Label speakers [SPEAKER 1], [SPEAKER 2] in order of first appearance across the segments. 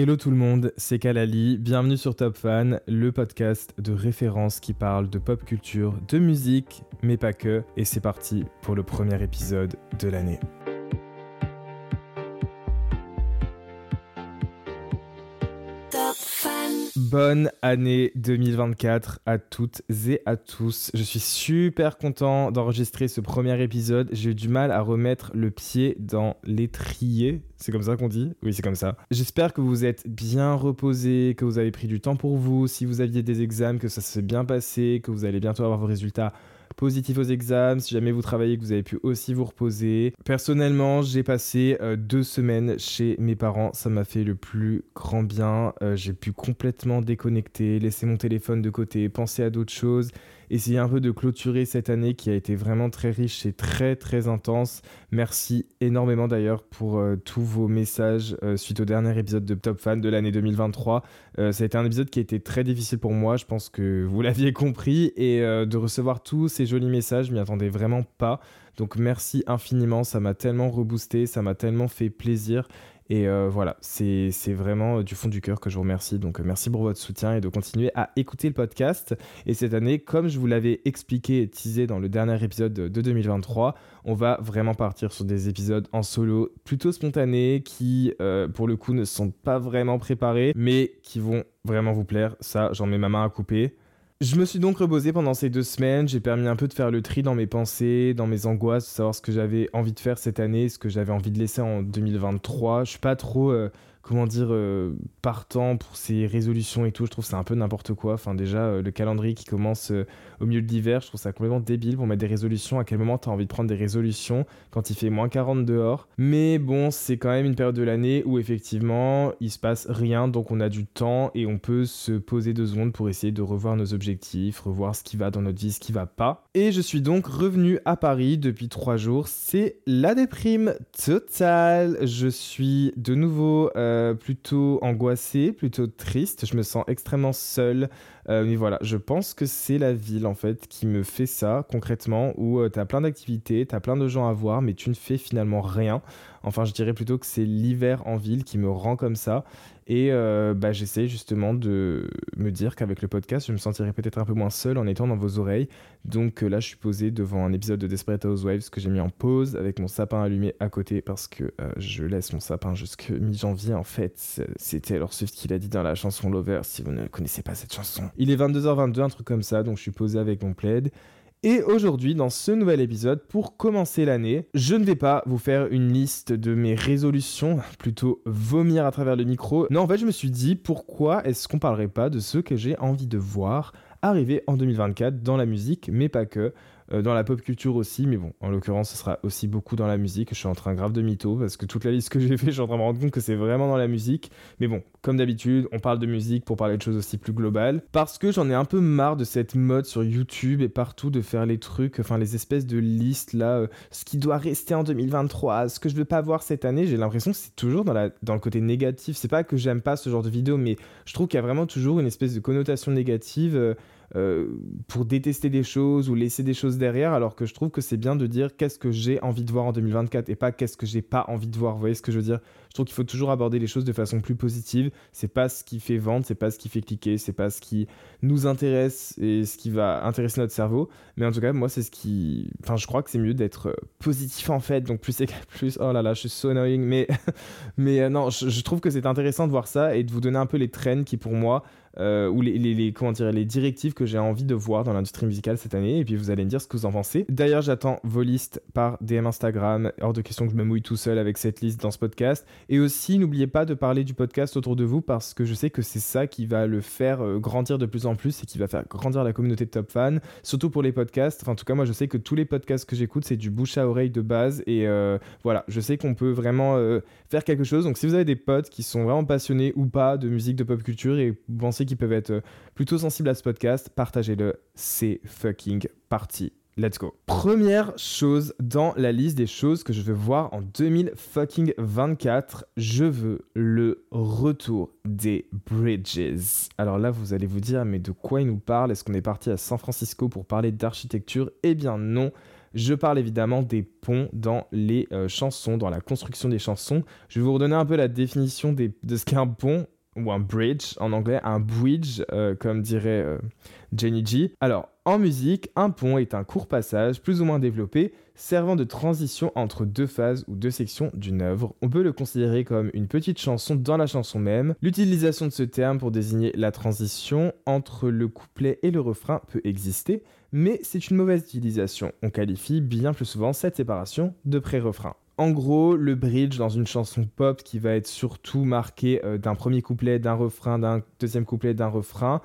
[SPEAKER 1] Hello tout le monde, c'est Kalali, bienvenue sur Top Fan, le podcast de référence qui parle de pop culture, de musique, mais pas que, et c'est parti pour le premier épisode de l'année. Bonne année 2024 à toutes et à tous. Je suis super content d'enregistrer ce premier épisode. J'ai eu du mal à remettre le pied dans l'étrier. C'est comme ça qu'on dit? Oui, c'est comme ça. J'espère que vous êtes bien reposés, que vous avez pris du temps pour vous. Si vous aviez des examens, que ça s'est bien passé, que vous allez bientôt avoir vos résultats positif aux examens, si jamais vous travaillez, que vous avez pu aussi vous reposer. Personnellement, j'ai passé euh, deux semaines chez mes parents, ça m'a fait le plus grand bien. Euh, j'ai pu complètement déconnecter, laisser mon téléphone de côté, penser à d'autres choses essayer un peu de clôturer cette année qui a été vraiment très riche et très très intense. Merci énormément d'ailleurs pour euh, tous vos messages euh, suite au dernier épisode de Top Fan de l'année 2023. Euh, ça a été un épisode qui a été très difficile pour moi, je pense que vous l'aviez compris, et de recevoir tous ces jolis messages, je m'y attendais vraiment pas. Donc merci infiniment, ça m'a tellement reboosté, ça m'a tellement fait plaisir. Et euh, voilà, c'est vraiment du fond du cœur que je vous remercie. Donc euh, merci pour votre soutien et de continuer à écouter le podcast. Et cette année, comme je vous l'avais expliqué et teasé dans le dernier épisode de 2023, on va vraiment partir sur des épisodes en solo plutôt spontanés qui, euh, pour le coup, ne sont pas vraiment préparés, mais qui vont vraiment vous plaire. Ça, j'en mets ma main à couper. Je me suis donc reposé pendant ces deux semaines. J'ai permis un peu de faire le tri dans mes pensées, dans mes angoisses, de savoir ce que j'avais envie de faire cette année, ce que j'avais envie de laisser en 2023. Je suis pas trop euh, comment dire, euh, partant pour ces résolutions et tout. Je trouve c'est un peu n'importe quoi. Enfin, déjà, euh, le calendrier qui commence euh, au milieu de l'hiver, je trouve ça complètement débile pour mettre des résolutions. À quel moment tu as envie de prendre des résolutions quand il fait moins 40 dehors? Mais bon, c'est quand même une période de l'année où effectivement, il se passe rien, donc on a du temps et on peut se poser deux secondes pour essayer de revoir nos objectifs, revoir ce qui va dans notre vie, ce qui va pas. Et je suis donc revenu à Paris depuis trois jours. C'est la déprime totale. Je suis de nouveau. Plutôt angoissé, plutôt triste. Je me sens extrêmement seul. Euh, mais voilà, je pense que c'est la ville en fait qui me fait ça concrètement, où euh, tu as plein d'activités, tu as plein de gens à voir, mais tu ne fais finalement rien. Enfin, je dirais plutôt que c'est l'hiver en ville qui me rend comme ça. Et euh, bah, j'essaie justement de me dire qu'avec le podcast, je me sentirais peut-être un peu moins seul en étant dans vos oreilles. Donc euh, là, je suis posé devant un épisode de Desperate Housewives que j'ai mis en pause avec mon sapin allumé à côté parce que euh, je laisse mon sapin jusque mi-janvier. En fait, c'était alors Swift qui l'a dit dans la chanson Lover si vous ne connaissez pas cette chanson. Il est 22h22, un truc comme ça, donc je suis posé avec mon plaid. Et aujourd'hui, dans ce nouvel épisode, pour commencer l'année, je ne vais pas vous faire une liste de mes résolutions, plutôt vomir à travers le micro. Non, en fait, je me suis dit, pourquoi est-ce qu'on parlerait pas de ce que j'ai envie de voir arriver en 2024 dans la musique, mais pas que. Euh, dans la pop culture aussi, mais bon, en l'occurrence, ce sera aussi beaucoup dans la musique. Je suis en train grave de mytho parce que toute la liste que j'ai fait, je suis en train de me rendre compte que c'est vraiment dans la musique. Mais bon, comme d'habitude, on parle de musique pour parler de choses aussi plus globales. Parce que j'en ai un peu marre de cette mode sur YouTube et partout de faire les trucs, enfin les espèces de listes là, euh, ce qui doit rester en 2023, ce que je veux pas voir cette année. J'ai l'impression que c'est toujours dans, le côté négatif. C'est pas que j'aime pas ce genre de vidéo, mais je trouve qu'il y a vraiment toujours une espèce de connotation négative. Euh, euh, pour détester des choses ou laisser des choses derrière, alors que je trouve que c'est bien de dire qu'est-ce que j'ai envie de voir en 2024 et pas qu'est-ce que j'ai pas envie de voir. Vous voyez ce que je veux dire? Je trouve qu'il faut toujours aborder les choses de façon plus positive. C'est pas ce qui fait vendre, c'est pas ce qui fait cliquer, c'est pas ce qui nous intéresse et ce qui va intéresser notre cerveau. Mais en tout cas, moi, c'est ce qui. Enfin, je crois que c'est mieux d'être positif en fait. Donc plus c'est plus. Oh là là, je suis so annoying. Mais, mais euh, non, je, je trouve que c'est intéressant de voir ça et de vous donner un peu les trends qui, pour moi, euh, ou les, comment dire, les directives que j'ai envie de voir dans l'industrie musicale cette année. Et puis vous allez me dire ce que vous en pensez. D'ailleurs, j'attends vos listes par DM Instagram. Hors de question que je me mouille tout seul avec cette liste dans ce podcast. Et aussi, n'oubliez pas de parler du podcast autour de vous parce que je sais que c'est ça qui va le faire euh, grandir de plus en plus et qui va faire grandir la communauté de top fans. Surtout pour les podcasts. Enfin, en tout cas, moi, je sais que tous les podcasts que j'écoute, c'est du bouche à oreille de base. Et euh, voilà, je sais qu'on peut vraiment faire quelque chose. Donc, si vous avez des potes qui sont vraiment passionnés ou pas de musique, de pop culture et vous pensez qui peuvent être euh, plutôt sensibles à ce podcast, partagez-le. C'est fucking parti. Let's go. Première chose dans la liste des choses que je veux voir en 2024, je veux le retour des bridges. Alors là, vous allez vous dire, mais de quoi il nous parle? Est-ce qu'on est parti à San Francisco pour parler d'architecture? Eh bien non. Je parle évidemment des ponts dans les euh, chansons, dans la construction des chansons. Je vais vous redonner un peu la définition de ce qu'est un pont ou un bridge en anglais, un bridge, euh, comme dirait euh, Jenny G. Alors, en musique, un pont est un court passage plus ou moins développé servant de transition entre deux phases ou deux sections d'une œuvre. On peut le considérer comme une petite chanson dans la chanson même. L'utilisation de ce terme pour désigner la transition entre le couplet et le refrain peut exister, mais c'est une mauvaise utilisation. On qualifie bien plus souvent cette séparation de pré-refrain. En gros, le bridge dans une chanson pop qui va être surtout marqué euh, d'un premier couplet, d'un refrain, d'un deuxième couplet, d'un refrain,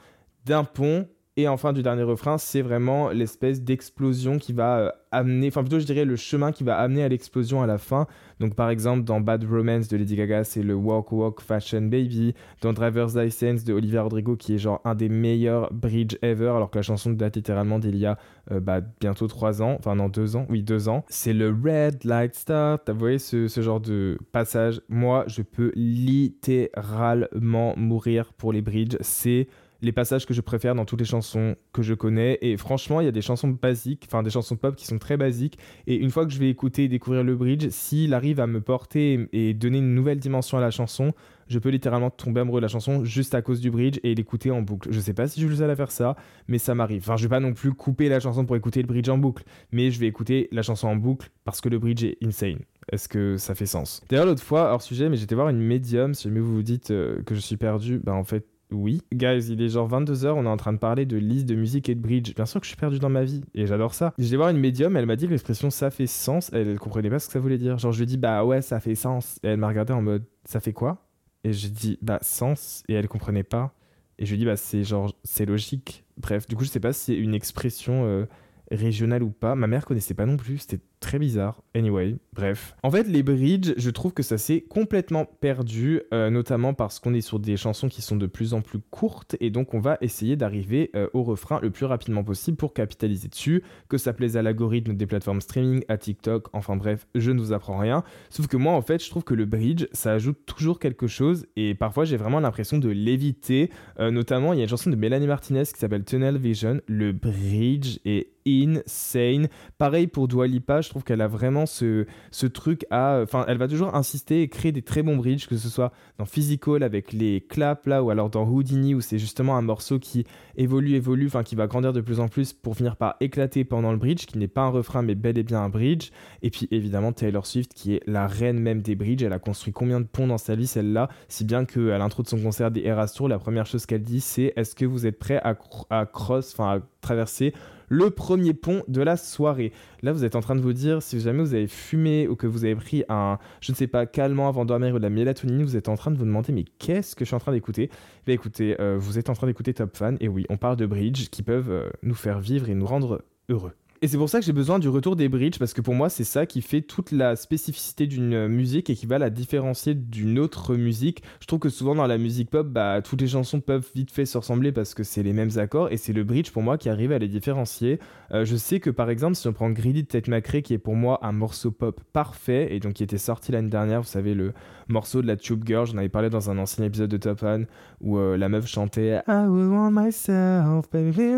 [SPEAKER 1] d'un pont et enfin, du dernier refrain, c'est vraiment l'espèce d'explosion qui va euh, amener, enfin plutôt je dirais le chemin qui va amener à l'explosion à la fin. Donc par exemple, dans Bad Romance de Lady Gaga, c'est le Walk Walk Fashion Baby. Dans Driver's License de Olivia Rodrigo, qui est genre un des meilleurs bridge ever, alors que la chanson date littéralement d'il y a euh, bah, bientôt 3 ans, enfin non 2 ans, oui 2 ans. C'est le Red Light Start. Vous voyez ce, ce genre de passage? Moi, je peux littéralement mourir pour les bridges. C'est les passages que je préfère dans toutes les chansons que je connais. Et franchement, il y a des chansons basiques, enfin des chansons pop qui sont très basiques. Et une fois que je vais écouter et découvrir le bridge, s'il arrive à me porter et donner une nouvelle dimension à la chanson, je peux littéralement tomber amoureux de la chanson juste à cause du bridge et l'écouter en boucle. Je sais pas si je à faire ça, mais ça m'arrive. Enfin, je vais pas non plus couper la chanson pour écouter le bridge en boucle, mais je vais écouter la chanson en boucle parce que le bridge est insane. Est-ce que ça fait sens? D'ailleurs, l'autre fois, hors sujet, mais j'étais voir une médium. Si jamais vous vous dites euh, que je suis perdu, bah en fait, oui. Guys, il est genre 22h, on est en train de parler de liste de musique et de bridge. Bien sûr que je suis perdu dans ma vie et j'adore ça. Je vais voir une médium, elle m'a dit que l'expression ça fait sens, elle, elle comprenait pas ce que ça voulait dire. Genre je lui ai dit bah ouais, ça fait sens. Et elle m'a regardé en mode ça fait quoi? Et j'ai dit bah sens et elle comprenait pas. Et je lui ai dit bah c'est genre c'est logique. Bref, du coup je sais pas si c'est une expression euh, régionale ou pas. Ma mère connaissait pas non plus, c'était très bizarre. Anyway, bref. En fait, les bridges, je trouve que ça s'est complètement perdu, euh, notamment parce qu'on est sur des chansons qui sont de plus en plus courtes, et donc on va essayer d'arriver euh, au refrain le plus rapidement possible pour capitaliser dessus, que ça plaise à l'algorithme des plateformes streaming, à TikTok, enfin bref, je ne vous apprends rien. Sauf que moi, en fait, je trouve que le bridge, ça ajoute toujours quelque chose, et parfois j'ai vraiment l'impression de l'éviter. Euh, notamment, il y a une chanson de Melanie Martinez qui s'appelle Tunnel Vision. Le bridge est insane. Pareil pour Dua Lipa, je trouve qu'elle a vraiment ce, truc à. Enfin, elle va toujours insister et créer des très bons bridges, que ce soit dans Physical avec les claps là, ou alors dans Houdini où c'est justement un morceau qui évolue, évolue, enfin qui va grandir de plus en plus pour finir par éclater pendant le bridge, qui n'est pas un refrain mais bel et bien un bridge. Et puis évidemment Taylor Swift qui est la reine même des bridges. Elle a construit combien de ponts dans sa vie celle-là, si bien qu'à l'intro de son concert des Eras Tour, la première chose qu'elle dit c'est est-ce que vous êtes prêt à, à cross, enfin à traverser le premier pont de la soirée. Là, vous êtes en train de vous dire, si jamais vous avez fumé ou que vous avez pris un, je ne sais pas, calmant avant de dormir ou de la mélatonine, vous êtes en train de vous demander, mais qu'est-ce que je suis en train d'écouter? Bah écoutez, euh, vous êtes en train d'écouter Top Fan, et oui, on parle de bridge qui peuvent euh, nous faire vivre et nous rendre heureux. Et c'est pour ça que j'ai besoin du retour des bridges, parce que pour moi, c'est ça qui fait toute la spécificité d'une musique et qui va la différencier d'une autre musique. Je trouve que souvent dans la musique pop, bah, toutes les chansons peuvent vite fait se ressembler parce que c'est les mêmes accords, et c'est le bridge pour moi qui arrive à les différencier. Euh, je sais que par exemple, si on prend Greedy de Tate McRae, qui est pour moi un morceau pop parfait, et donc qui était sorti l'année dernière, vous savez, le morceau de la Tube Girl, j'en avais parlé dans un ancien épisode de Top One, où euh, la meuf chantait I will want myself, baby,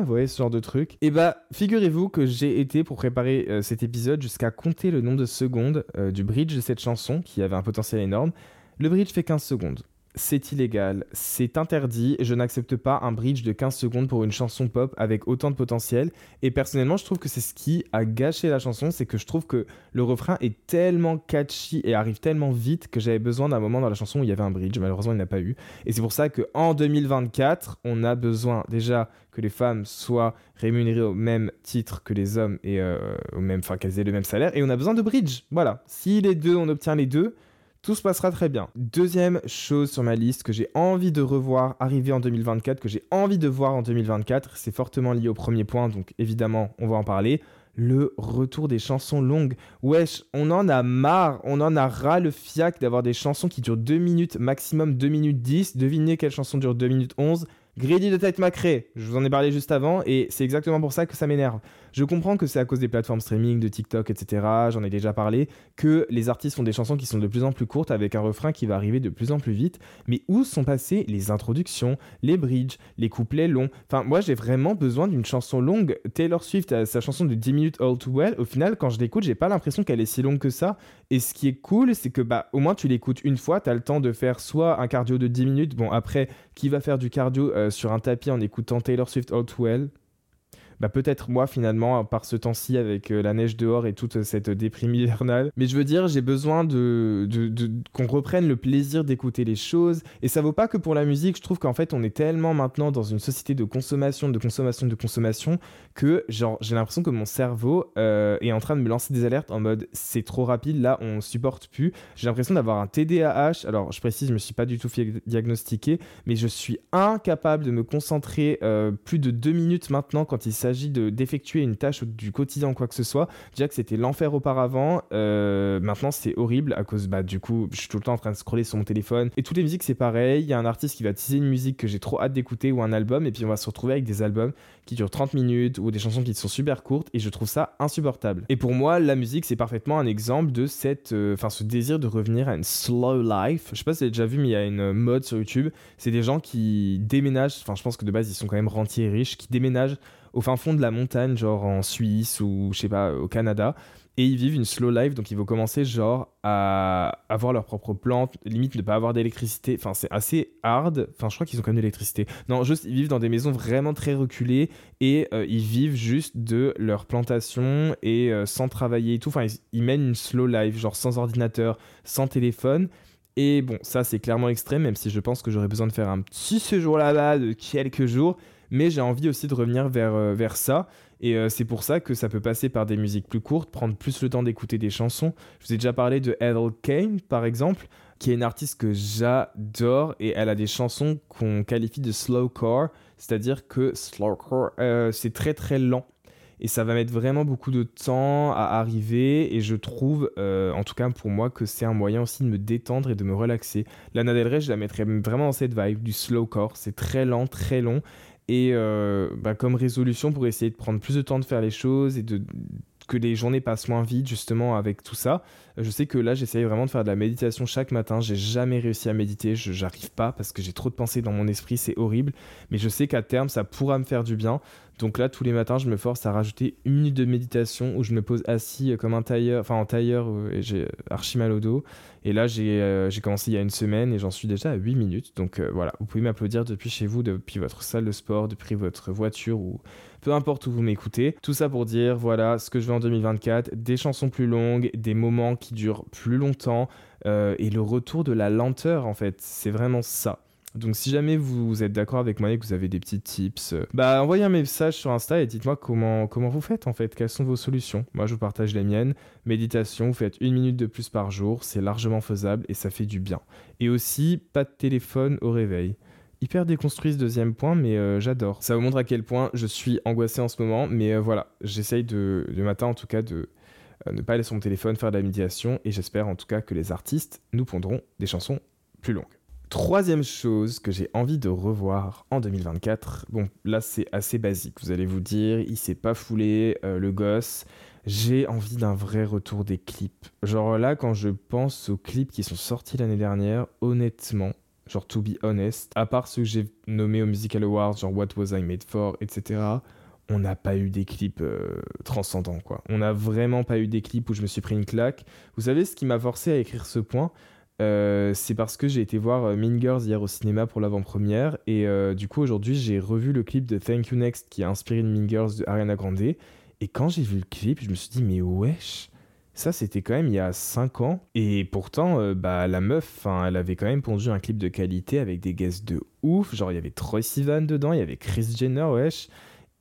[SPEAKER 1] vous voyez ce genre de truc. Et bah, figurez-vous que j'ai été pour préparer euh, cet épisode jusqu'à compter le nombre de secondes du bridge de cette chanson, qui avait un potentiel énorme. Le bridge fait 15 secondes c'est illégal, c'est interdit, je n'accepte pas un bridge de 15 secondes pour une chanson pop avec autant de potentiel. Et personnellement, je trouve que c'est ce qui a gâché la chanson, c'est que je trouve que le refrain est tellement catchy et arrive tellement vite que j'avais besoin d'un moment dans la chanson où il y avait un bridge. Malheureusement, il n'y en a pas eu. Et c'est pour ça qu'en 2024, on a besoin déjà que les femmes soient rémunérées au même titre que les hommes et euh, au même, enfin qu'elles aient le même salaire. Et on a besoin de bridge. Voilà. Si les deux, on obtient les deux tout se passera très bien. Deuxième chose sur ma liste que j'ai envie de revoir arriver en 2024, que j'ai envie de voir en 2024, c'est fortement lié au premier point, donc évidemment on va en parler. Le retour des chansons longues. Wesh, on en a marre, on en a ras le fiac d'avoir des chansons qui durent 2 minutes, maximum 2 minutes 10. Devinez quelle chanson dure 2 minutes 11 Greedy de Tête Macré, je vous en ai parlé juste avant et c'est exactement pour ça que ça m'énerve. Je comprends que c'est à cause des plateformes streaming, de TikTok, etc., j'en ai déjà parlé, que les artistes font des chansons qui sont de plus en plus courtes avec un refrain qui va arriver de plus en plus vite, mais où sont passées les introductions, les bridges, les couplets longs? Enfin, moi j'ai vraiment besoin d'une chanson longue. Taylor Swift a sa chanson de 10 minutes All Too Well, au final quand je l'écoute, j'ai pas l'impression qu'elle est si longue que ça, et ce qui est cool, c'est que bah au moins tu l'écoutes une fois, tu as le temps de faire soit un cardio de 10 minutes, bon après, qui va faire du cardio euh, sur un tapis en écoutant Taylor Swift All Too Well? Bah, peut-être moi finalement par ce temps-ci avec euh, la neige dehors et toute cette déprime hivernale. Mais je veux dire, j'ai besoin de, de, qu'on reprenne le plaisir d'écouter les choses. Et ça vaut pas que pour la musique. Je trouve qu'en fait, on est tellement maintenant dans une société de consommation, de consommation, de consommation que genre j'ai l'impression que mon cerveau euh, est en train de me lancer des alertes en mode c'est trop rapide, là on supporte plus. J'ai l'impression d'avoir un TDAH. Alors je précise, je me suis pas du tout diagnostiqué, mais je suis incapable de me concentrer euh, plus de deux minutes maintenant quand il s'agit s'agit d'effectuer une tâche du quotidien ou quoi que ce soit, déjà que c'était l'enfer auparavant, euh, maintenant c'est horrible à cause, bah du coup, je suis tout le temps en train de scroller sur mon téléphone. Et toutes les musiques c'est pareil, il y a un artiste qui va teaser une musique que j'ai trop hâte d'écouter ou un album, et puis on va se retrouver avec des albums qui durent 30 minutes ou des chansons qui sont super courtes, et je trouve ça insupportable. Et pour moi, la musique c'est parfaitement un exemple de cette, euh, enfin ce désir de revenir à une slow life. Je sais pas si vous avez déjà vu, mais il y a une mode sur YouTube, c'est des gens qui déménagent, enfin je pense que de base ils sont quand même rentiers et riches, qui déménagent au fin fond de la montagne, genre en Suisse ou je sais pas, au Canada. Et ils vivent une slow life, donc ils vont commencer genre à avoir leurs propres plantes, limite ne pas avoir d'électricité. Enfin, c'est assez hard. Enfin, je crois qu'ils ont quand même de l'électricité. Non, juste ils vivent dans des maisons vraiment très reculées et euh, ils vivent juste de leur plantation et euh, sans travailler et tout. Enfin, ils, ils, mènent une slow life, genre sans ordinateur, sans téléphone. Et bon, ça c'est clairement extrême, même si je pense que j'aurais besoin de faire un petit séjour là-bas de quelques jours mais j'ai envie aussi de revenir vers, euh, vers ça. Et euh, c'est pour ça que ça peut passer par des musiques plus courtes, prendre plus le temps d'écouter des chansons. Je vous ai déjà parlé de Ethel Kane, par exemple, qui est une artiste que j'adore et elle a des chansons qu'on qualifie de slowcore, c'est-à-dire que slowcore, euh, c'est très très lent et ça va mettre vraiment beaucoup de temps à arriver et je trouve en tout cas pour moi que c'est un moyen aussi de me détendre et de me relaxer. Lana Del Rey je la mettrais vraiment dans cette vibe du slowcore, c'est très lent, très long et euh, bah, comme résolution pour essayer de prendre plus de temps de faire les choses et de, que les journées passent moins vite justement avec tout ça. Je sais que là j'essaye vraiment de faire de la méditation chaque matin. J'ai jamais réussi à méditer, je j'arrive pas parce que j'ai trop de pensées dans mon esprit, c'est horrible. Mais je sais qu'à terme ça pourra me faire du bien. Donc là, tous les matins, je me force à rajouter une minute de méditation où je me pose assis euh, comme un tailleur, enfin en tailleur, euh, et j'ai archi mal au dos. Et là, euh, j'ai commencé il y a une semaine et j'en suis déjà à 8 minutes. Donc voilà, vous pouvez m'applaudir depuis chez vous, depuis votre salle de sport, depuis votre voiture ou peu importe où vous m'écoutez. Tout ça pour dire, voilà, ce que je veux en 2024, des chansons plus longues, des moments qui durent plus longtemps et le retour de la lenteur en fait. C'est vraiment ça. Donc si jamais vous êtes d'accord avec moi et que vous avez des petits tips, euh, bah envoyez un message sur Insta et dites-moi comment, comment vous faites en fait, quelles sont vos solutions? Moi je vous partage les miennes. Méditation, vous faites une minute de plus par jour, c'est largement faisable et ça fait du bien. Et aussi, pas de téléphone au réveil. Hyper déconstruit ce deuxième point, mais euh, j'adore. Ça vous montre à quel point je suis angoissé en ce moment, mais euh, voilà, j'essaye de, du matin en tout cas de ne pas aller sur mon téléphone, faire de la médiation, et j'espère en tout cas que les artistes nous pondront des chansons plus longues. Troisième chose que j'ai envie de revoir en 2024, bon là c'est assez basique, vous allez vous dire, il s'est pas foulé, le gosse, j'ai envie d'un vrai retour des clips. Genre là, quand je pense aux clips qui sont sortis l'année dernière, honnêtement, genre to be honest, à part ceux que j'ai nommés aux Musical Awards, genre What Was I Made For, etc., on n'a pas eu des clips euh, transcendants, quoi. On n'a vraiment pas eu des clips où je me suis pris une claque. Vous savez ce qui m'a forcé à écrire ce point euh, c'est parce que j'ai été voir euh, Mean Girls hier au cinéma pour l'avant-première et du coup aujourd'hui j'ai revu le clip de Thank You Next qui a inspiré de Mean Girls de Ariana Grande et quand j'ai vu le clip, je me suis dit, mais wesh, ça c'était quand même il y a 5 ans. Et pourtant, euh, bah, la meuf, elle avait quand même pondu un clip de qualité avec des guests de ouf. Genre, il y avait Troy Sivan dedans, il y avait Chris Jenner, wesh.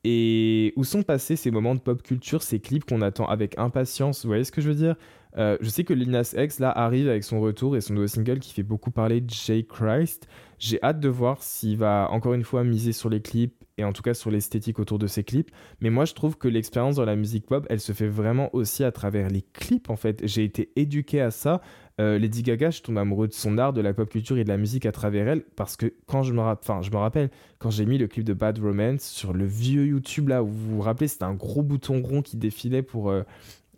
[SPEAKER 1] Et où sont passés ces moments de pop culture, ces clips qu'on attend avec impatience? Vous voyez ce que je veux dire? Euh, Je sais que Linas X là arrive avec son retour et son nouveau single qui fait beaucoup parler Jay Christ. J'ai hâte de voir s'il va encore une fois miser sur les clips et en tout cas sur l'esthétique autour de ses clips. Mais moi, je trouve que l'expérience dans la musique pop, elle se fait vraiment aussi à travers les clips, en fait. J'ai été éduqué à ça. Euh, Lady Gaga, je tombe amoureux de son art, de la pop culture et de la musique à travers elle, parce que quand je me, enfin, je me rappelle, quand j'ai mis le clip de Bad Romance sur le vieux YouTube, là, où vous vous rappelez, c'était un gros bouton rond qui défilait pour... Euh,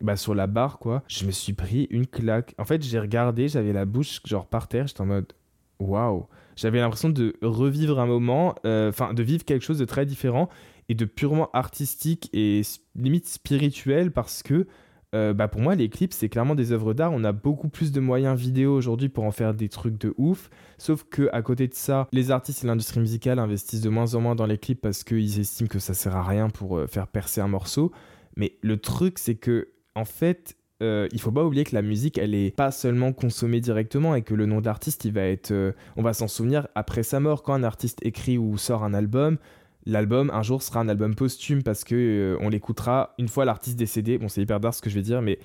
[SPEAKER 1] bah, sur la barre, quoi, je me suis pris une claque. En fait, j'ai regardé, j'avais la bouche genre par terre, j'étais en mode waouh. J'avais l'impression de revivre un moment, euh, enfin de vivre quelque chose de très différent et de purement artistique et limite spirituel parce que euh, bah pour moi les clips c'est clairement des œuvres d'art. On a beaucoup plus de moyens vidéo aujourd'hui pour en faire des trucs de ouf. Sauf que à côté de ça, les artistes et l'industrie musicale investissent de moins en moins dans les clips parce qu'ils estiment que ça sert à rien pour euh, faire percer un morceau. Mais le truc c'est que en fait euh, il faut pas oublier que la musique, elle est pas seulement consommée directement et que le nom d'artiste, il va être, euh, on va s'en souvenir après sa mort. Quand un artiste écrit ou sort un album, l'album un jour sera un album posthume parce que euh, on l'écoutera une fois l'artiste décédé. Bon, c'est hyper dark ce que je vais dire, mais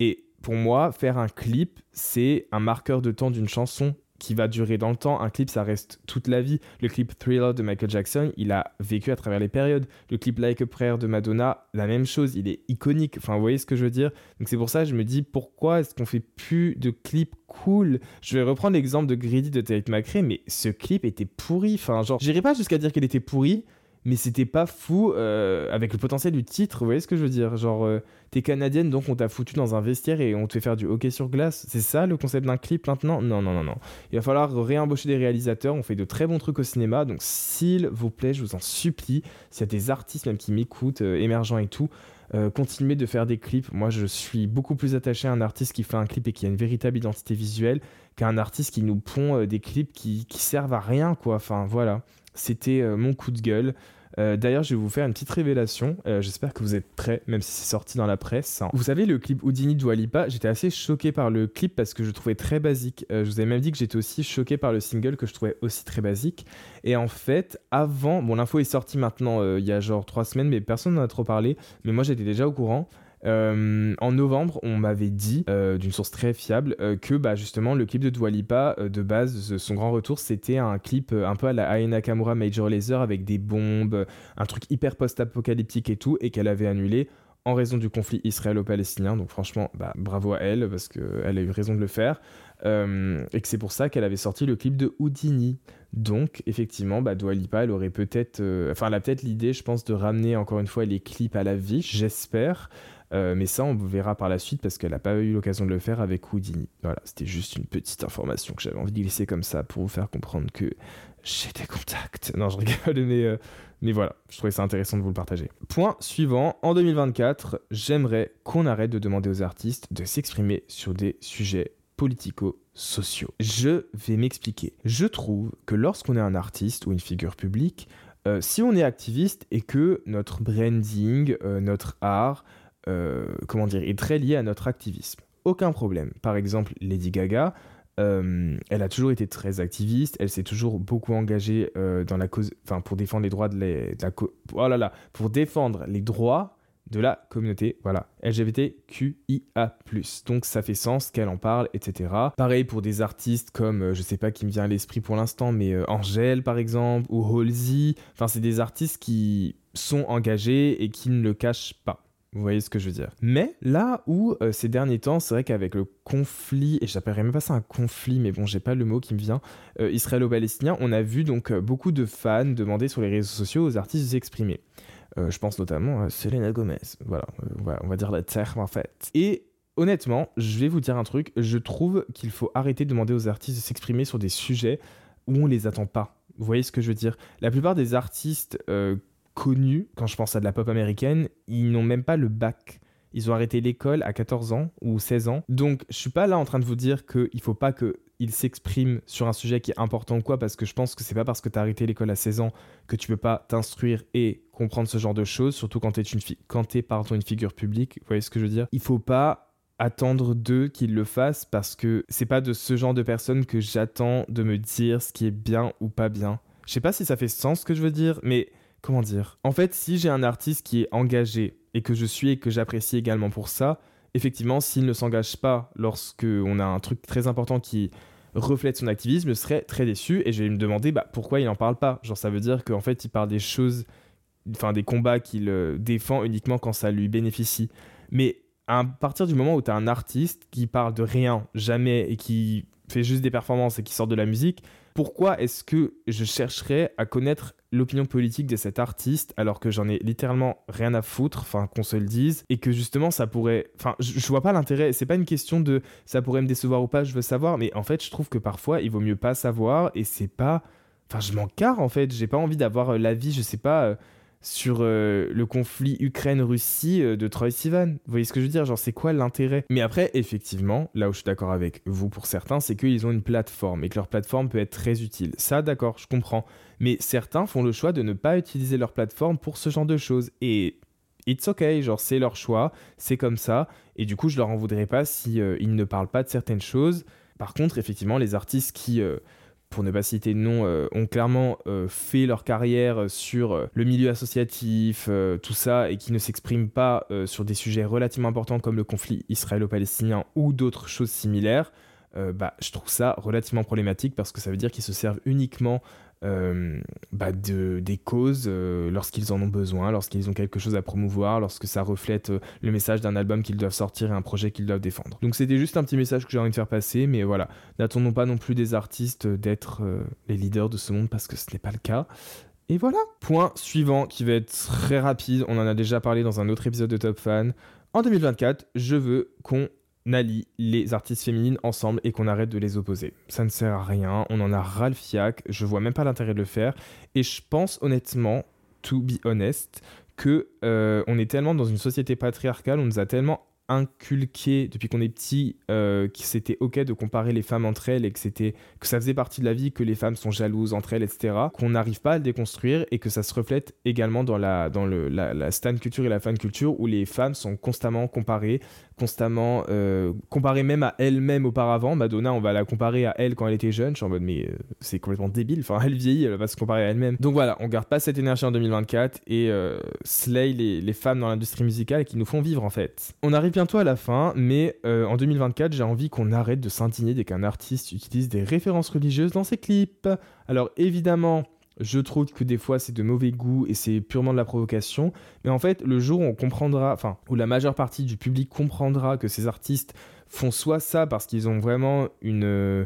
[SPEAKER 1] et pour moi, faire un clip, c'est un marqueur de temps d'une chanson qui va durer dans le temps. Un clip, ça reste toute la vie. Le clip Thriller de Michael Jackson, il a vécu à travers les périodes. Le clip Like a Prayer de Madonna, la même chose. Il est iconique. Enfin, vous voyez ce que je veux dire? Donc c'est pour ça que je me dis pourquoi est-ce qu'on fait plus de clips cool? Je vais reprendre l'exemple de Greedy de Tate McRae, mais ce clip était pourri. Enfin, genre, j'irai pas jusqu'à dire qu'il était pourri, mais c'était pas fou euh, avec le potentiel du titre, vous voyez ce que je veux dire? Genre, euh, t'es canadienne, donc on t'a foutu dans un vestiaire et on te fait faire du hockey sur glace. C'est ça le concept d'un clip maintenant? Non, non, non, non. Il va falloir réembaucher des réalisateurs, on fait de très bons trucs au cinéma, donc s'il vous plaît, je vous en supplie, s'il y a des artistes même qui m'écoutent, euh, émergents et tout, continuez de faire des clips. Moi, je suis beaucoup plus attaché à un artiste qui fait un clip et qui a une véritable identité visuelle qu'à un artiste qui nous pond des clips qui, qui servent à rien, quoi. Enfin, voilà. C'était euh, mon coup de gueule. Euh, d'ailleurs, je vais vous faire une petite révélation. Euh, j'espère que vous êtes prêts, même si c'est sorti dans la presse. Vous savez, le clip Houdini de Walipa, j'étais assez choqué par le clip parce que je le trouvais très basique. je vous avais même dit que j'étais aussi choqué par le single que je trouvais aussi très basique. Et en fait, avant, bon, l'info est sortie maintenant il y a genre trois semaines, mais personne n'en a trop parlé. Mais moi, j'étais déjà au courant. Euh, en novembre, on m'avait dit, euh, d'une source très fiable, euh, que bah, justement le clip de Dwalipa, de base, son grand retour, c'était un clip un peu à la Aina Nakamura Major Lazer avec des bombes, un truc hyper post-apocalyptique et tout, et qu'elle avait annulé en raison du conflit israélo-palestinien. Donc franchement, bah, bravo à elle, parce qu'elle a eu raison de le faire. et que c'est pour ça qu'elle avait sorti le clip de Houdini. Donc, effectivement, bah, elle aurait peut-être... Enfin, elle a peut-être l'idée, je pense, de ramener encore une fois les clips à la vie, j'espère. Euh, mais ça, on verra par la suite parce qu'elle n'a pas eu l'occasion de le faire avec Houdini. Voilà, c'était juste une petite information que j'avais envie de glisser comme ça pour vous faire comprendre que j'ai des contacts. Non, je rigole, mais, euh, mais voilà, je trouvais ça intéressant de vous le partager. Point suivant, en 2024, j'aimerais qu'on arrête de demander aux artistes de s'exprimer sur des sujets politico-sociaux. Je vais m'expliquer. Je trouve que lorsqu'on est un artiste ou une figure publique, euh, si on est activiste et que notre branding, notre art, comment dire, est très lié à notre activisme. Aucun problème. Par exemple, Lady Gaga, euh, elle a toujours été très activiste, elle s'est toujours beaucoup engagée euh, dans la cause, enfin pour défendre les droits de, la, oh pour défendre les droits de la communauté, voilà, LGBTQIA+. Donc ça fait sens qu'elle en parle, etc. Pareil pour des artistes comme, euh, je sais pas qui me vient à l'esprit pour l'instant, mais euh, Angèle par exemple, ou Halsey. Enfin, c'est des artistes qui sont engagés et qui ne le cachent pas. Vous voyez ce que je veux dire. Mais là où euh, ces derniers temps, c'est vrai qu'avec le conflit, et j'appellerais même pas ça un conflit, mais bon, j'ai pas le mot qui me vient, israélo-palestinien, on a vu donc beaucoup de fans demander sur les réseaux sociaux aux artistes de s'exprimer. Euh, je pense notamment à Selena Gomez. Voilà, euh, on va dire la terre en fait. Et honnêtement, je vais vous dire un truc. Je trouve qu'il faut arrêter de demander aux artistes de s'exprimer sur des sujets où on les attend pas. Vous voyez ce que je veux dire? La plupart des artistes euh, connus, quand je pense à de la pop américaine, ils n'ont même pas le bac. Ils ont arrêté l'école à 14 ans ou 16 ans. Donc, je suis pas là en train de vous dire qu'il faut pas que il s'exprime sur un sujet qui est important ou quoi, parce que je pense que c'est pas parce que tu as arrêté l'école à 16 ans que tu peux pas t'instruire et comprendre ce genre de choses, surtout quand tu es, une, pardon, une figure publique. Vous voyez ce que je veux dire? Il faut pas attendre d'eux qu'ils le fassent parce que c'est pas de ce genre de personnes que j'attends de me dire ce qui est bien ou pas bien. Je sais pas si ça fait sens ce que je veux dire, mais comment dire? En fait, si j'ai un artiste qui est engagé et que je suis et que j'apprécie également pour ça, effectivement, s'il ne s'engage pas lorsque on a un truc très important qui reflète son activisme, je serais très déçu et je vais me demander bah, pourquoi il n'en parle pas? Genre, ça veut dire qu'en fait, il parle des choses, enfin, des combats qu'il euh, défend uniquement quand ça lui bénéficie. Mais à partir du moment où tu as un artiste qui parle de rien, jamais, et qui fait juste des performances et qui sort de la musique, pourquoi est-ce que je chercherais à connaître l'opinion politique de cet artiste alors que j'en ai littéralement rien à foutre, enfin qu'on se le dise, et que justement ça pourrait, enfin je, vois pas l'intérêt, c'est pas une question de ça pourrait me décevoir ou pas, je veux savoir, mais en fait je trouve que parfois il vaut mieux pas savoir et c'est pas, enfin je m'en carre en fait, j'ai pas envie d'avoir euh, l'avis, je sais pas, euh, sur euh, le conflit Ukraine-Russie euh, de Troy Sivan. Vous voyez ce que je veux dire? Genre, c'est quoi l'intérêt? Mais après, effectivement, là où je suis d'accord avec vous pour certains, c'est qu'ils ont une plateforme et que leur plateforme peut être très utile. Ça, d'accord, je comprends. Mais certains font le choix de ne pas utiliser leur plateforme pour ce genre de choses. Et it's okay, genre c'est leur choix, c'est comme ça. Et du coup, je leur en voudrais pas si euh, ne parlent pas de certaines choses. Par contre, effectivement, les artistes qui pour ne pas citer de nom, euh, ont clairement euh, fait leur carrière sur euh, le milieu associatif, tout ça, et qui ne s'expriment pas sur des sujets relativement importants comme le conflit israélo-palestinien ou d'autres choses similaires, bah, je trouve ça relativement problématique parce que ça veut dire qu'ils se servent uniquement euh, bah de, des causes euh, lorsqu'ils en ont besoin, lorsqu'ils ont quelque chose à promouvoir, lorsque ça reflète euh, le message d'un album qu'ils doivent sortir et un projet qu'ils doivent défendre. Donc c'était juste un petit message que j'ai envie de faire passer, mais voilà, n'attendons pas non plus des artistes d'être les leaders de ce monde parce que ce n'est pas le cas. Et voilà. Point suivant qui va être très rapide, on en a déjà parlé dans un autre épisode de Top Fan. En 2024, je veux qu'on allie les artistes féminines ensemble et qu'on arrête de les opposer. Ça ne sert à rien, on en a ras le fiac, je vois même pas l'intérêt de le faire. Et je pense honnêtement, to be honest, que euh, on est tellement dans une société patriarcale, on nous a tellement inculqué depuis qu'on est petit euh, que c'était ok de comparer les femmes entre elles et que c'était que ça faisait partie de la vie que les femmes sont jalouses entre elles etc qu'on n'arrive pas à le déconstruire et que ça se reflète également dans la dans le la, stan culture et la fan culture où les femmes sont constamment comparées constamment euh, comparées même à elles-mêmes auparavant. Madonna on va la comparer à elle quand elle était jeune. Je suis en mode mais euh, c'est complètement débile. Enfin elle vieillit elle va se comparer à elle-même. Donc voilà on garde pas cette énergie en 2024 et euh, slay les, les femmes dans l'industrie musicale qui nous font vivre en fait. On arrive bientôt à la fin, mais euh, en 2024, j'ai envie qu'on arrête de s'indigner dès qu'un artiste utilise des références religieuses dans ses clips. Alors évidemment, je trouve que des fois c'est de mauvais goût et c'est purement de la provocation, mais en fait, le jour où on comprendra, enfin, où la majeure partie du public comprendra que ces artistes font soit ça parce qu'ils ont vraiment une. Euh,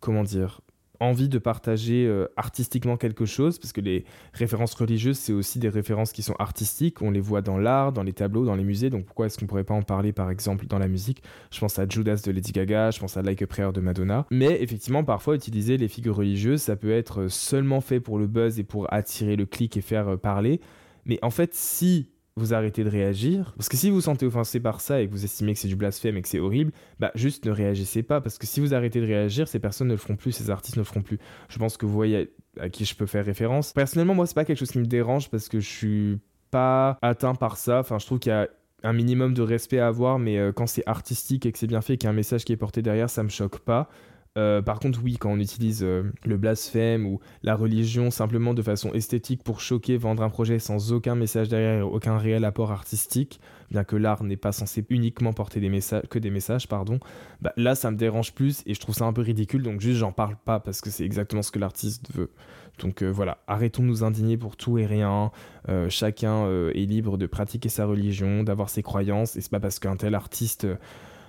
[SPEAKER 1] comment dire envie de partager euh, artistiquement quelque chose, parce que les références religieuses, c'est aussi des références qui sont artistiques, on les voit dans l'art, dans les tableaux, dans les musées, donc pourquoi est-ce qu'on pourrait pas en parler par exemple dans la musique? Je pense à Judas de Lady Gaga, je pense à Like a Prayer de Madonna, mais effectivement parfois utiliser les figures religieuses, ça peut être seulement fait pour le buzz et pour attirer le clic et faire euh, parler, mais en fait si vous arrêtez de réagir. Parce que si vous vous sentez offensé par ça et que vous estimez que c'est du blasphème et que c'est horrible, bah juste ne réagissez pas. Parce que si vous arrêtez de réagir, ces personnes ne le feront plus, ces artistes ne le feront plus. Je pense que vous voyez à qui je peux faire référence. Personnellement, moi, c'est pas quelque chose qui me dérange parce que je suis pas atteint par ça. Enfin, je trouve qu'il y a un minimum de respect à avoir, mais euh, quand c'est artistique et que c'est bien fait, qu'il y a un message qui est porté derrière, ça me choque pas. Euh, par contre, oui, quand on utilise euh, le blasphème ou la religion simplement de façon esthétique pour choquer, vendre un projet sans aucun message derrière, aucun réel apport artistique, bien que l'art n'est pas censé uniquement porter des messages, que des messages, pardon, bah, là ça me dérange plus et je trouve ça un peu ridicule, donc juste j'en parle pas parce que c'est exactement ce que l'artiste veut. Donc euh, voilà, arrêtons de nous indigner pour tout et rien. chacun est libre de pratiquer sa religion, d'avoir ses croyances, et c'est pas parce qu'un tel artiste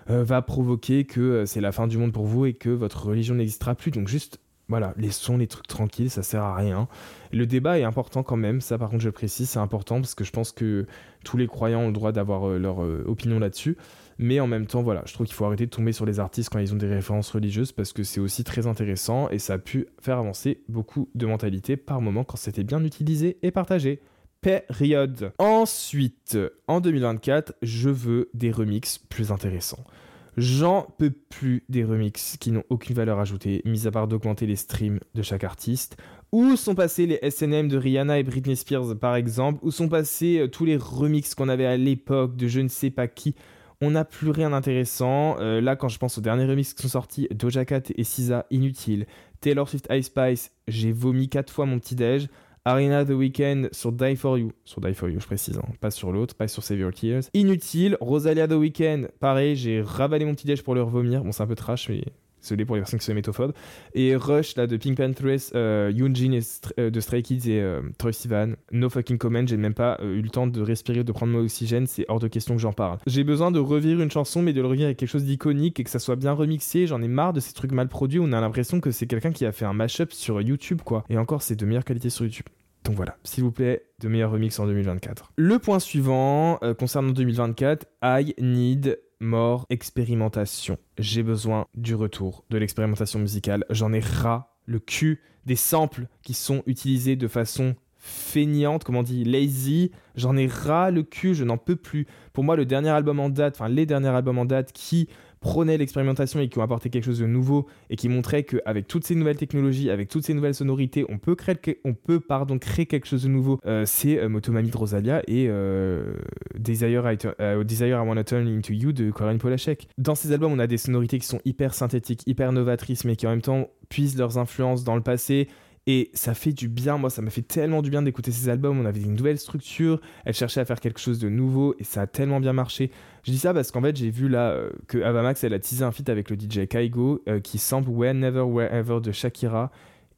[SPEAKER 1] va provoquer que euh, c'est la fin du monde pour vous et que votre religion n'existera plus. Donc juste, voilà, laissons les trucs tranquilles, ça sert à rien. Le débat est important quand même, ça par contre je le précise, c'est important parce que je pense que tous les croyants ont le droit d'avoir euh, leur opinion là-dessus. Mais en même temps, voilà, je trouve qu'il faut arrêter de tomber sur les artistes quand ils ont des références religieuses parce que c'est aussi très intéressant et ça a pu faire avancer beaucoup de mentalités par moment quand c'était bien utilisé et partagé période. Ensuite, en 2024, je veux des remixes plus intéressants. J'en peux plus des remixes qui n'ont aucune valeur ajoutée, mis à part d'augmenter les streams de chaque artiste. Où sont passés les SNM de Rihanna et Britney Spears par exemple? Où sont passés euh, tous les remixes qu'on avait à l'époque de je ne sais pas qui? On n'a plus rien d'intéressant. Euh, là, quand je pense aux derniers remixes qui sont sortis, Doja Cat et SZA, inutile. Taylor Swift Ice Spice, j'ai vomi 4 fois mon petit déj. Arena The Weeknd sur Die For You, sur Die For You je précise, hein. pas sur l'autre, pas sur Save Your Tears. Inutile, Rosalia The Weeknd, pareil, j'ai ravalé mon petit déj pour leur vomir, bon c'est un peu trash mais Désolé pour les personnes qui sont métophobes. Et Rush, là, de Pink Panthers, euh, Yoonjin euh, de Stray Kids et euh, Troy Sivan. No fucking comment, j'ai même pas eu le temps de respirer, de prendre mon oxygène, c'est hors de question que j'en parle. J'ai besoin de revivre une chanson, mais de le revivre avec quelque chose d'iconique et que ça soit bien remixé. J'en ai marre de ces trucs mal produits on a l'impression que c'est quelqu'un qui a fait un mashup sur YouTube, quoi. Et encore, c'est de meilleure qualité sur YouTube. Donc voilà, s'il vous plaît, de meilleurs remix en 2024. Le point suivant, concernant 2024, I need more expérimentation. J'ai besoin du retour de l'expérimentation musicale. J'en ai ras le cul des samples qui sont utilisés de façon feignante, comment on dit, lazy. J'en ai ras le cul, je n'en peux plus. Pour moi, le dernier album en date, enfin les derniers albums en date qui prônaient l'expérimentation et qui ont apporté quelque chose de nouveau et qui montraient qu'avec toutes ces nouvelles technologies, avec toutes ces nouvelles sonorités, on peut créer, quelque chose de nouveau. Euh, c'est euh, Motomami de Rosalia et euh, Desire, I, Desire I Wanna Turn Into You de Corinne Polachek. Dans ces albums, on a des sonorités qui sont hyper synthétiques, hyper novatrices, mais qui en même temps puisent leurs influences dans le passé et ça fait du bien, moi ça m'a fait tellement du bien d'écouter ces albums, on avait une nouvelle structure, elle cherchait à faire quelque chose de nouveau et ça a tellement bien marché. Je dis ça parce qu'en fait j'ai vu là euh, que Avamax elle a teasé un feat avec le DJ Kaigo euh, qui semble Whenever Wherever de Shakira.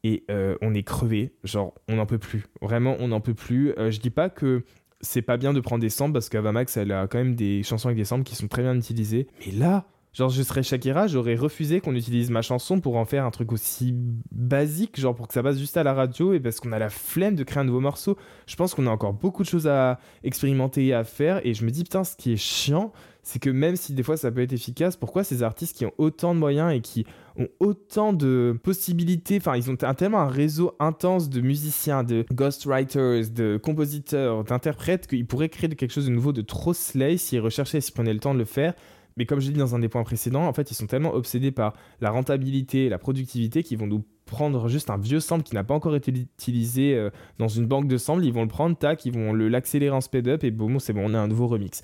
[SPEAKER 1] Et euh, on est crevé, genre on n'en peut plus, vraiment on n'en peut plus. je dis pas que c'est pas bien de prendre des samples parce qu'Avamax elle a quand même des chansons avec des samples qui sont très bien utilisées, mais là Genre, je serais Shakira, j'aurais refusé qu'on utilise ma chanson pour en faire un truc aussi basique, genre pour que ça passe juste à la radio et parce qu'on a la flemme de créer un nouveau morceau. Je pense qu'on a encore beaucoup de choses à expérimenter et à faire. Et je me dis, putain, ce qui est chiant, c'est que même si des fois ça peut être efficace, pourquoi ces artistes qui ont autant de moyens et qui ont autant de possibilités, enfin, ils ont tellement un réseau intense de musiciens, de ghostwriters, de compositeurs, d'interprètes qu'ils pourraient créer quelque chose de nouveau, de trop slay s'ils recherchaient, s'ils prenaient le temps de le faire. Mais comme je dit dans un des points précédents, en fait, ils sont tellement obsédés par la rentabilité, la productivité, qu'ils vont nous prendre juste un vieux sample qui n'a pas encore été utilisé euh, dans une banque de samples. Ils vont le prendre, tac, ils vont l'accélérer en speed up et boum, c'est bon, on a un nouveau remix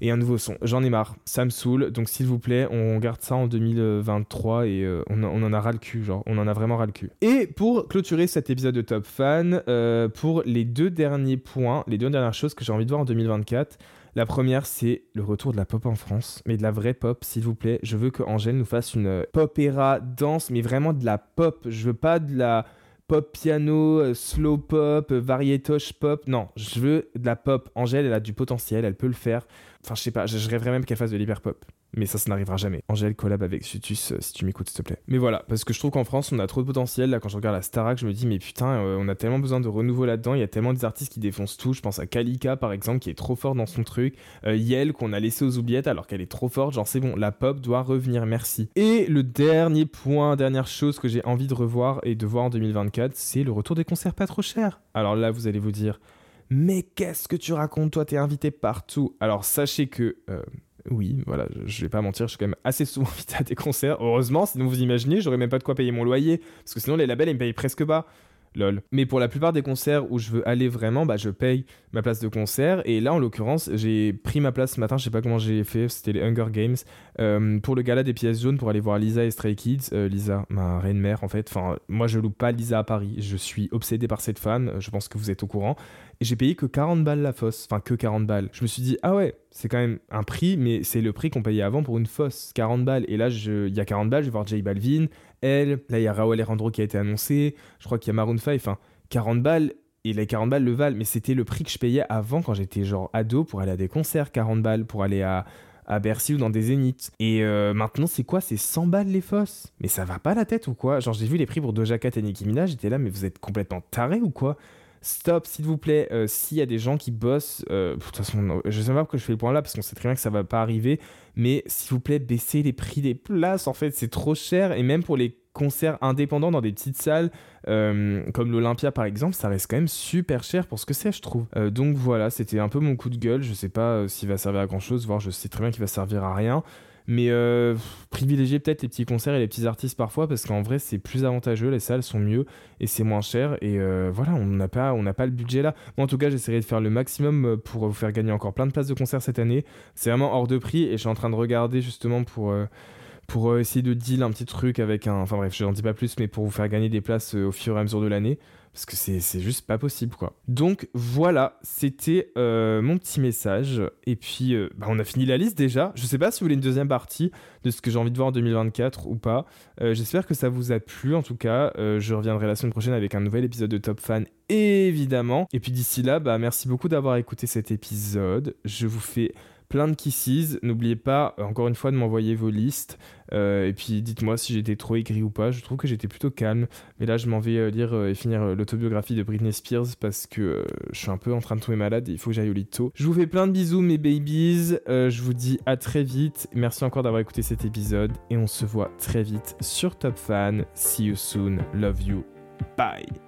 [SPEAKER 1] et un nouveau son. J'en ai marre, ça me saoule. Donc s'il vous plaît, on garde ça en 2023 et euh, on, en a ras le cul, genre on en a vraiment ras le cul. Et pour clôturer cet épisode de Top Fan, euh, pour les deux derniers points, les deux dernières choses que j'ai envie de voir en 2024, la première, c'est le retour de la pop en France, mais de la vraie pop, s'il vous plaît. Je veux que Angèle nous fasse une pop-era danse, mais vraiment de la pop. Je veux pas de la pop piano, euh, slow pop, euh, variétoche pop. Non, je veux de la pop. Angèle, elle a du potentiel, elle peut le faire. Enfin, je sais pas, je rêverais même qu'elle fasse de l'hyper pop. Mais ça, ça n'arrivera jamais. Angèle collab avec Sutus, euh, si tu m'écoutes, s'il te plaît. Mais voilà, parce que je trouve qu'en France, on a trop de potentiel. Là, quand je regarde la Starac, je me dis, mais putain, euh, on a tellement besoin de renouveau là-dedans. Il y a tellement des artistes qui défoncent tout. Je pense à Kalika, par exemple, qui est trop fort dans son truc. Euh, Yel, qu'on a laissé aux oubliettes alors qu'elle est trop forte. Genre, c'est bon, la pop doit revenir, merci. Et le dernier point, dernière chose que j'ai envie de revoir et de voir en 2024, c'est le retour des concerts pas trop chers. Alors là, vous allez vous dire, mais qu'est-ce que tu racontes Toi, t'es invité partout. Alors sachez que oui, voilà, je vais pas mentir, je suis quand même assez souvent invité à des concerts. Heureusement, sinon vous imaginez, j'aurais même pas de quoi payer mon loyer. Parce que sinon, les labels, ils me payent presque pas. Lol. Mais pour la plupart des concerts où je veux aller vraiment, bah je paye ma place de concert. Et là, en l'occurrence, j'ai pris ma place ce matin, je sais pas comment j'ai fait, c'était les Hunger Games, euh, pour le gala des pièces jaunes pour aller voir Lisa et Stray Kids. Euh, Lisa, ma reine mère en fait. Enfin, moi je loupe pas Lisa à Paris, je suis obsédé par cette fan, je pense que vous êtes au courant. Et j'ai payé que 40 balles la fosse, enfin que 40 balles. Je me suis dit, ah ouais, c'est quand même un prix, mais c'est le prix qu'on payait avant pour une fosse, 40 balles. Et là, il y a 40 balles, je vais voir J Balvin, elle, là il y a Raoul Alejandro qui a été annoncé, je crois qu'il y a Maroon 5, enfin 40 balles, et les 40 balles le valent, mais c'était le prix que je payais avant quand j'étais genre ado pour aller à des concerts, 40 balles, pour aller à, Bercy ou dans des zéniths. Et euh, maintenant, c'est quoi? C'est 100 balles les fosses? Mais ça va pas la tête ou quoi? Genre, j'ai vu les prix pour Doja Cat et Nicki Minaj, j'étais là, mais vous êtes complètement taré ou quoi? Stop, s'il vous plaît. Euh, s'il y a des gens qui bossent, euh, de toute façon, je sais pas pourquoi je fais le point là parce qu'on sait très bien que ça va pas arriver. Mais s'il vous plaît, baissez les prix des places. En fait, c'est trop cher. Et même pour les concerts indépendants dans des petites salles euh, comme l'Olympia par exemple, ça reste quand même super cher pour ce que c'est, je trouve. donc voilà, c'était un peu mon coup de gueule. Je sais pas s'il va servir à grand chose, voire je sais très bien qu'il va servir à rien. Mais euh, privilégier peut-être les petits concerts et les petits artistes parfois parce qu'en vrai c'est plus avantageux, les salles sont mieux et c'est moins cher et euh, voilà on n'a pas pas le budget là. Moi en tout cas j'essaierai de faire le maximum pour vous faire gagner encore plein de places de concert cette année. C'est vraiment hors de prix et je suis en train de regarder justement pour euh, pour essayer de deal un petit truc avec un enfin bref je n'en dis pas plus mais pour vous faire gagner des places au fur et à mesure de l'année parce que c'est juste pas possible quoi. Donc voilà, c'était euh, mon petit message. Et puis euh, bah, on a fini la liste déjà. Je sais pas si vous voulez une deuxième partie de ce que j'ai envie de voir en 2024 ou pas. Euh, j'espère que ça vous a plu en tout cas. je reviendrai la semaine prochaine avec un nouvel épisode de Top Fan évidemment. Et puis d'ici là, bah merci beaucoup d'avoir écouté cet épisode. Je vous fais plein de kisses. N'oubliez pas, euh, encore une fois, de m'envoyer vos listes. Euh, et puis dites-moi si j'étais trop aigri ou pas. Je trouve que j'étais plutôt calme. Mais là, je m'en vais euh, lire et finir l'autobiographie de Britney Spears parce que je suis un peu en train de tomber malade et il faut que j'aille au lito. Je vous fais plein de bisous, mes babies. je vous dis à très vite. Merci encore d'avoir écouté cet épisode. Et on se voit très vite sur Top Fan. See you soon. Love you. Bye.